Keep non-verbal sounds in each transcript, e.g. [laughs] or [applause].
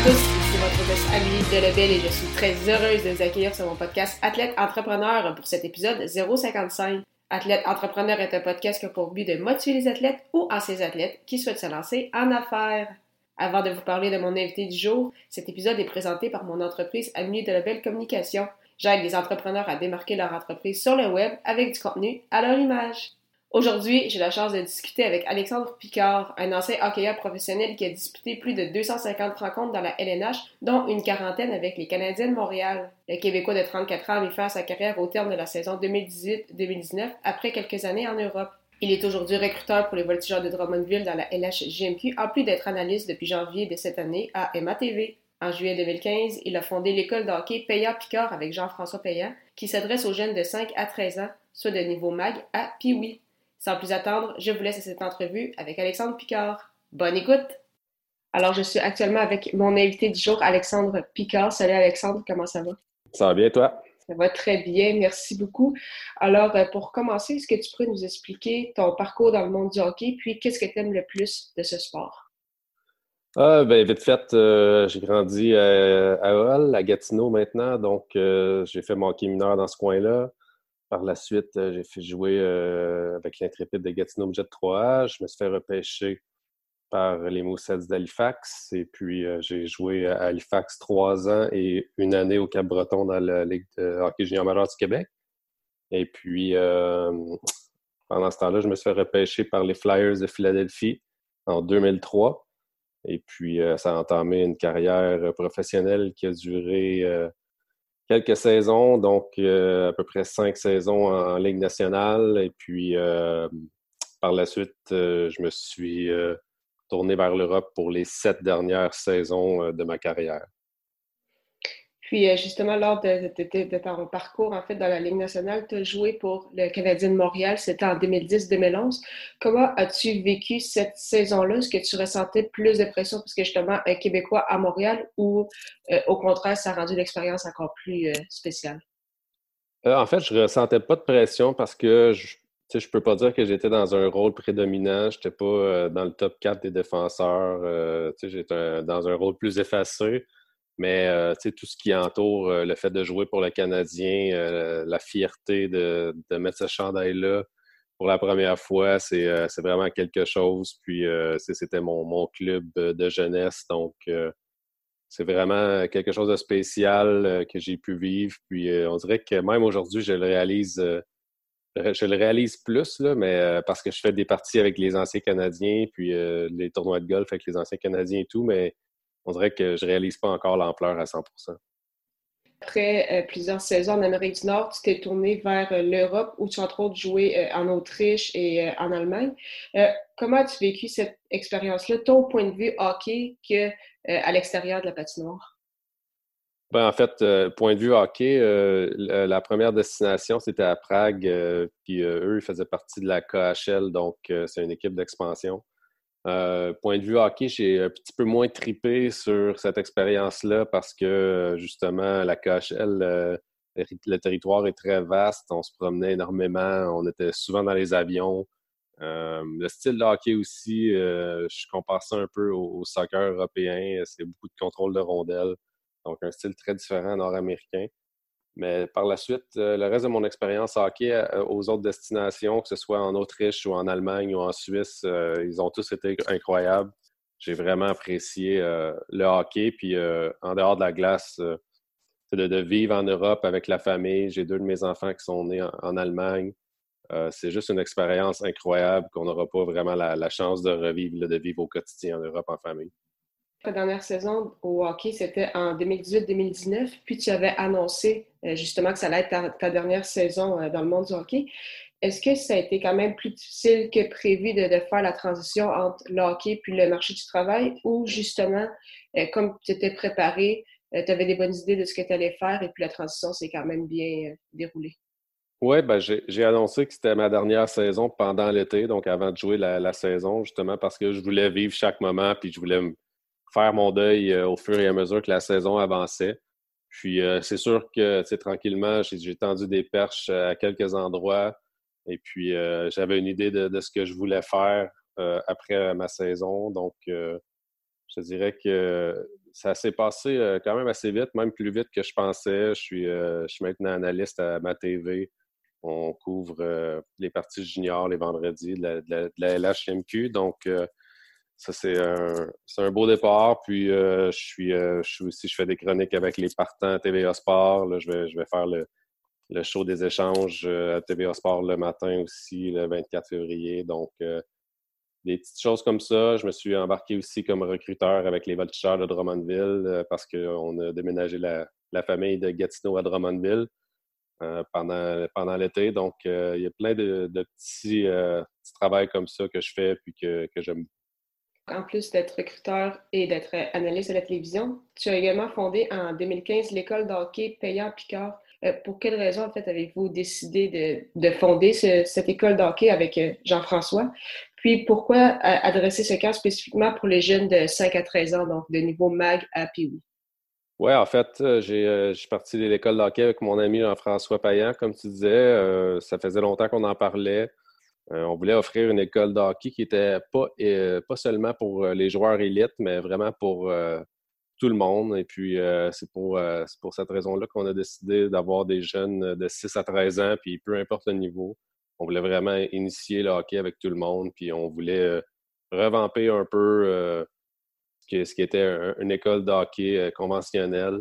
À tous, ici votre hôtesse Amélie Delebel et je suis très heureuse de vous accueillir sur mon podcast Athlète Entrepreneur pour cet épisode 055. Athlète Entrepreneur est un podcast qui a pour but de motiver les athlètes ou anciens athlètes qui souhaitent se lancer en affaires. Avant de vous parler de mon invité du jour, cet épisode est présenté par mon entreprise Amélie Delebel Communication. J'aide les entrepreneurs à démarquer leur entreprise sur le web avec du contenu à leur image. Aujourd'hui, j'ai la chance de discuter avec Alexandre Picard, un ancien hockeyeur professionnel qui a disputé plus de 250 rencontres dans la LNH, dont une quarantaine avec les Canadiens de Montréal. Le Québécois de 34 ans a mis fin à sa carrière au terme de la saison 2018-2019 après quelques années en Europe. Il est aujourd'hui recruteur pour les voltigeurs de Drummondville dans la LHJMQ, en plus d'être analyste depuis janvier de cette année à MATV. En juillet 2015, il a fondé l'école de hockey Payat Picard avec Jean-François Payat, qui s'adresse aux jeunes de 5 à 13 ans, soit de niveau MAG à Piwi. Sans plus attendre, je vous laisse à cette entrevue avec Alexandre Picard. Bonne écoute! Alors, je suis actuellement avec mon invité du jour, Alexandre Picard. Salut Alexandre, comment ça va? Ça va bien, toi? Ça va très bien, merci beaucoup. Alors, euh, pour commencer, est-ce que tu pourrais nous expliquer ton parcours dans le monde du hockey, puis qu'est-ce que tu aimes le plus de ce sport? Ah, ben, vite fait, euh, j'ai grandi à, à Hull, à Gatineau maintenant, donc euh, j'ai fait mon hockey mineur dans ce coin-là. Par la suite, euh, j'ai fait jouer euh, avec l'intrépide de Gatineau Jet 3A. Je me suis fait repêcher par les Moussets d'Halifax. Et puis, euh, j'ai joué à Halifax trois ans et une année au Cap-Breton dans la Ligue de hockey junior majeur du Québec. Et puis, pendant ce temps-là, je me suis fait repêcher par les Flyers de Philadelphie en 2003. Et puis, ça a entamé une carrière professionnelle qui a duré quelques saisons, donc euh, à peu près cinq saisons en, Ligue nationale. Et puis, euh, par la suite, euh, je me suis tourné vers l'Europe pour les sept dernières saisons de ma carrière. Puis, justement, lors de, ton parcours, en fait, dans la Ligue nationale, tu as joué pour le Canadien de Montréal, c'était en 2010-2011. Comment as-tu vécu cette saison-là? Est-ce que tu ressentais plus de pression parce que, justement, un Québécois à Montréal ou, euh, au contraire, ça a rendu l'expérience encore plus euh, spéciale? Euh, en fait, je ressentais pas de pression parce que je ne peux pas dire que j'étais dans un rôle prédominant. Je n'étais pas dans le top 4 des défenseurs. j'étais dans un rôle plus effacé. Mais euh, tout ce qui entoure euh, le fait de jouer pour le Canadien, euh, la fierté de, mettre ce chandail-là pour la première fois, c'est vraiment quelque chose. Puis c'était mon, club de jeunesse. Donc c'est vraiment quelque chose de spécial que j'ai pu vivre. Puis on dirait que même aujourd'hui, je le réalise. je le réalise plus, mais parce que je fais des parties avec les anciens Canadiens, puis les tournois de golf avec les anciens Canadiens et tout, mais on dirait que je réalise pas encore l'ampleur à 100% Après euh, plusieurs saisons en Amérique du Nord, tu t'es tourné vers euh, l'Europe où tu as entre autres joué euh, en Autriche et en Allemagne. comment as-tu vécu cette expérience-là, ton point de vue hockey que à l'extérieur de la patinoire? Ben, en fait, point de vue hockey, la, première destination, c'était à Prague. puis eux, ils faisaient partie de la KHL, donc c'est une équipe d'expansion. Euh, point de vue hockey, j'ai un petit peu moins tripé sur cette expérience-là parce que justement, la KHL, euh, le territoire est très vaste. On se promenait énormément. On était souvent dans les avions. Euh, le style de hockey aussi, je compare ça un peu au, soccer européen. C'est beaucoup de contrôle de rondelles. Donc, un style très différent nord-américain. Mais par la suite, euh, le reste de mon expérience hockey euh, aux autres destinations, que ce soit en Autriche ou en Allemagne ou en Suisse, euh, ils ont tous été incroyables. J'ai vraiment apprécié le hockey. Puis en dehors de la glace, de, vivre en Europe avec la famille. J'ai deux de mes enfants qui sont nés en, Allemagne. c'est juste une expérience incroyable qu'on n'aura pas vraiment la, chance de revivre, de vivre au quotidien en Europe en famille. Ta dernière saison au hockey, c'était en 2018-2019, puis tu avais annoncé euh, justement que ça allait être ta, dernière saison euh, dans le monde du hockey. Est-ce que ça a été quand même plus difficile que prévu de, faire la transition entre le hockey puis le marché du travail? Ou justement, euh, comme tu étais préparé, tu avais des bonnes idées de ce que tu allais faire et puis la transition s'est quand même bien déroulée? Oui, ben j'ai annoncé que c'était ma dernière saison pendant l'été, donc avant de jouer la, saison, justement parce que je voulais vivre chaque moment puis je voulais faire mon deuil au fur et à mesure que la saison avançait. Puis euh, c'est sûr que tranquillement, j'ai tendu des perches euh, à quelques endroits. Et puis euh, j'avais une idée de, ce que je voulais faire après ma saison. Donc je dirais que ça s'est passé quand même assez vite, même plus vite que je pensais. Je suis, je suis maintenant analyste à ma TV. On couvre les parties juniors les vendredis de la, de la LHMQ. Donc, ça, c'est un, beau départ. Puis, euh, je, suis, euh, je suis aussi, je fais des chroniques avec les partants à TVA Sport. Là, je, vais, je vais faire le, le show des échanges euh, à TVA Sport le matin aussi, le 24 février. Donc, des petites choses comme ça. Je me suis embarqué aussi comme recruteur avec les Voltigeurs de Drummondville parce qu'on a déménagé la, la, famille de Gatineau à Drummondville pendant, pendant l'été. Donc, il y a plein de, petits, petits travaux comme ça que je fais puis que, que j'aime en plus d'être recruteur et d'être analyste à la télévision, tu as également fondé en 2015 l'école d'hockey payant Picard. Euh, pour quelle raison, en fait, avez-vous décidé de, fonder cette école d'hockey avec euh, Jean-François? Puis, pourquoi euh, adresser ce cas spécifiquement pour les jeunes de 5 à 13 ans, donc de niveau MAG à Piwi? Oui, en fait, j'ai, je suis parti de l'école d'hockey avec mon ami Jean-François Payan, comme tu disais. ça faisait longtemps qu'on en parlait. Euh, on voulait offrir une école de hockey qui n'était pas, euh, pas seulement pour euh, les joueurs élites, mais vraiment pour tout le monde. Et puis, c'est pour, pour cette raison-là qu'on a décidé d'avoir des jeunes de 6 à 13 ans, puis peu importe le niveau. On voulait vraiment initier le hockey avec tout le monde, puis on voulait revamper un peu ce qui était une école de hockey conventionnelle.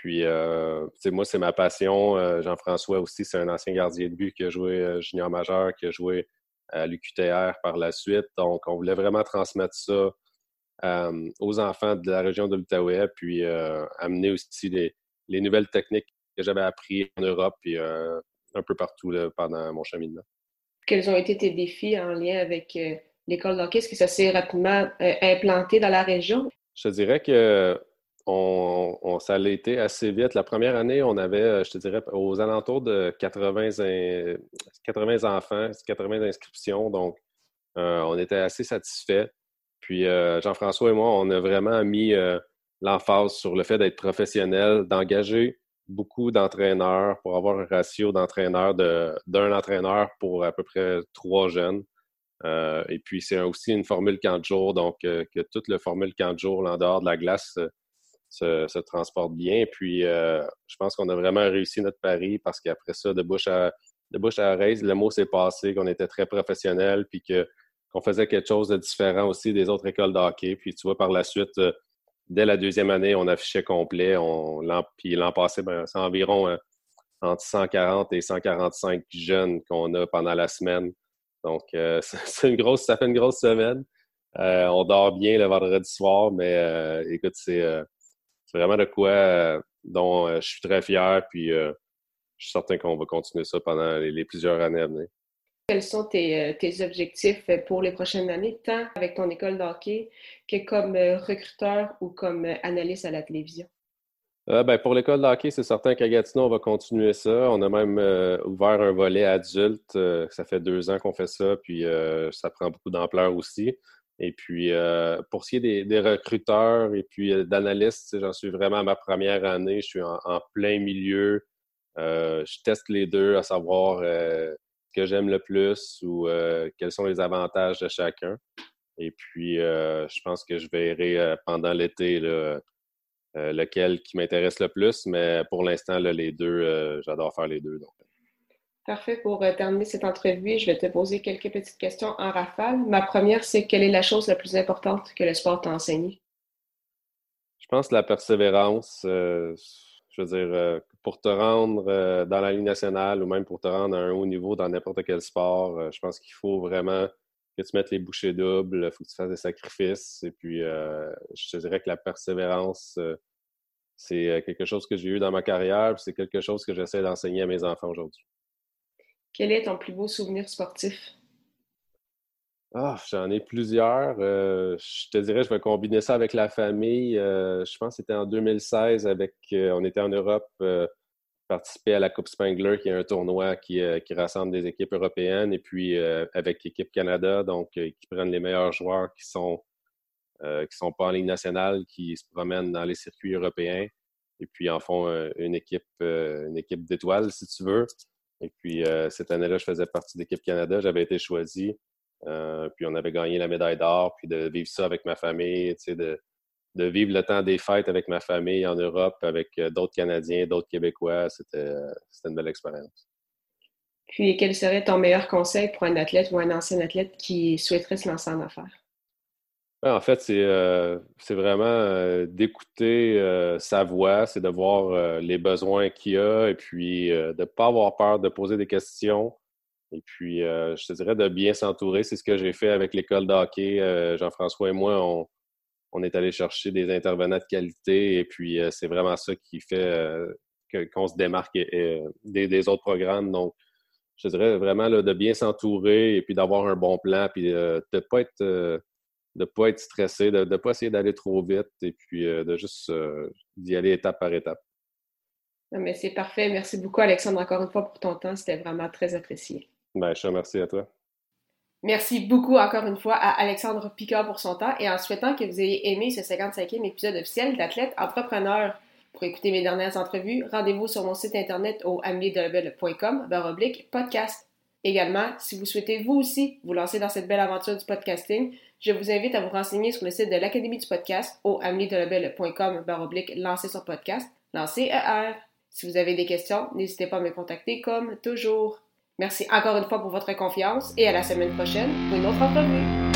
Puis, euh, moi, c'est ma passion. Euh, Jean-François aussi, c'est un ancien gardien de but qui a joué euh, junior majeur, qui a joué à l'UQTR par la suite. Donc, on voulait vraiment transmettre ça aux enfants de la région de l'Outaouais, puis amener aussi les, nouvelles techniques que j'avais apprises en Europe et un peu partout pendant mon cheminement. Quels ont été tes défis en lien avec l'école d'hockey? Est-ce que ça s'est rapidement implanté dans la région? Je te dirais que on, ça a été assez vite. La première année, on avait, euh, je te dirais, aux alentours de 80, 80 enfants, 80 inscriptions. Donc, euh, on était assez satisfaits. Puis, euh, Jean-François et moi, on a vraiment mis l'emphase sur le fait d'être professionnel, d'engager beaucoup d'entraîneurs pour avoir un ratio d'entraîneurs d'un entraîneur pour à peu près trois jeunes. et puis, c'est aussi une formule 40 jours, donc que toute la formule 40 jours en dehors de la glace se, transporte bien. Puis, euh, je pense qu'on a vraiment réussi notre pari parce qu'après ça, de bouche à, de bouche à oreille, le mot s'est passé, qu'on était très professionnel, puis qu'on faisait quelque chose de différent aussi des autres écoles de hockey. Puis, tu vois, par la suite, euh, dès la deuxième année, on affichait complet. On, puis l'an passé, ben, c'est environ euh, entre 140 et 145 jeunes qu'on a pendant la semaine. Donc, [laughs] c'est une grosse, ça fait une grosse semaine. on dort bien le vendredi soir, mais écoute, c'est c'est vraiment de quoi euh, dont euh, je suis très fier, puis euh, je suis certain qu'on va continuer ça pendant les, plusieurs années à venir. Quels sont tes, objectifs pour les prochaines années, tant avec ton école d'hockey que comme recruteur ou comme analyste à la télévision? ben, pour l'école d'hockey, c'est certain qu'à Gatineau, on va continuer ça. On a même ouvert un volet adulte. ça fait deux ans qu'on fait ça, puis ça prend beaucoup d'ampleur aussi. Et puis, euh, pour ce qui est des, recruteurs et puis euh, d'analystes, j'en suis vraiment à ma première année. Je suis en, plein milieu. Euh, je teste les deux à savoir ce que j'aime le plus ou quels sont les avantages de chacun. Et puis, je pense que je verrai pendant l'été lequel qui m'intéresse le plus. Mais pour l'instant, les deux, j'adore faire les deux. Donc. Parfait. Pour euh, terminer cette entrevue, je vais te poser quelques petites questions en rafale. Ma première, c'est quelle est la chose la plus importante que le sport t'a enseigné? Je pense la persévérance. Euh, je veux dire, euh, pour te rendre dans la Ligue nationale ou même pour te rendre à un haut niveau dans n'importe quel sport, je pense qu'il faut vraiment que tu mettes les bouchées doubles, il faut que tu fasses des sacrifices. Et puis, je te dirais que la persévérance, c'est quelque chose que j'ai eu dans ma carrière, c'est quelque chose que j'essaie d'enseigner à mes enfants aujourd'hui. Quel est ton plus beau souvenir sportif? Ah, j'en ai plusieurs. Euh, je te dirais, je vais combiner ça avec la famille. Euh, je pense que c'était en 2016 avec, euh, on était en Europe, participer à la Coupe Spangler, qui est un tournoi qui, rassemble des équipes européennes, et puis avec l'équipe Canada, donc qui prennent les meilleurs joueurs qui sont qui sont pas en ligne nationale, qui se promènent dans les circuits européens, et puis en font une équipe, une équipe d'étoiles, si tu veux. Et puis cette année-là, je faisais partie de l'équipe Canada, j'avais été choisi. Euh, puis on avait gagné la médaille d'or, puis de vivre ça avec ma famille, de, de vivre le temps des fêtes avec ma famille en Europe, avec euh, d'autres Canadiens, d'autres Québécois, c'était une belle expérience. Puis, quel serait ton meilleur conseil pour un athlète ou un ancien athlète qui souhaiterait se lancer en affaires? En fait, c'est euh, vraiment d'écouter sa voix, c'est de voir les besoins qu'il a et puis de ne pas avoir peur de poser des questions, et puis, euh, je te dirais de bien s'entourer. C'est ce que j'ai fait avec l'école de hockey. Euh, Jean-François et moi, on, est allé chercher des intervenants de qualité. Et puis, euh, c'est vraiment ça qui fait qu'on se démarque des, autres programmes. Donc, je te dirais vraiment de bien s'entourer et puis d'avoir un bon plan, puis de ne pas être de pas être stressé, de ne pas essayer d'aller trop vite et puis de juste d'y aller étape par étape. mais c'est parfait. Merci beaucoup, Alexandre, encore une fois pour ton temps. C'était vraiment très apprécié. Ben, je te remercie à toi. Merci beaucoup encore une fois à Alexandre Picard pour son temps et en souhaitant que vous ayez aimé ce 55e épisode officiel d'Athlète Entrepreneur. Pour écouter mes dernières entrevues, rendez-vous sur mon site internet au ameliedelabel.com oblique podcast. Également, si vous souhaitez vous aussi vous lancer dans cette belle aventure du podcasting, je vous invite à vous renseigner sur le site de l'Académie du podcast au ameliedelabel.com oblique lancer son podcast, lancer ER. Si vous avez des questions, n'hésitez pas à me contacter comme toujours. Merci encore une fois pour votre confiance et à la semaine prochaine pour une autre entrevue.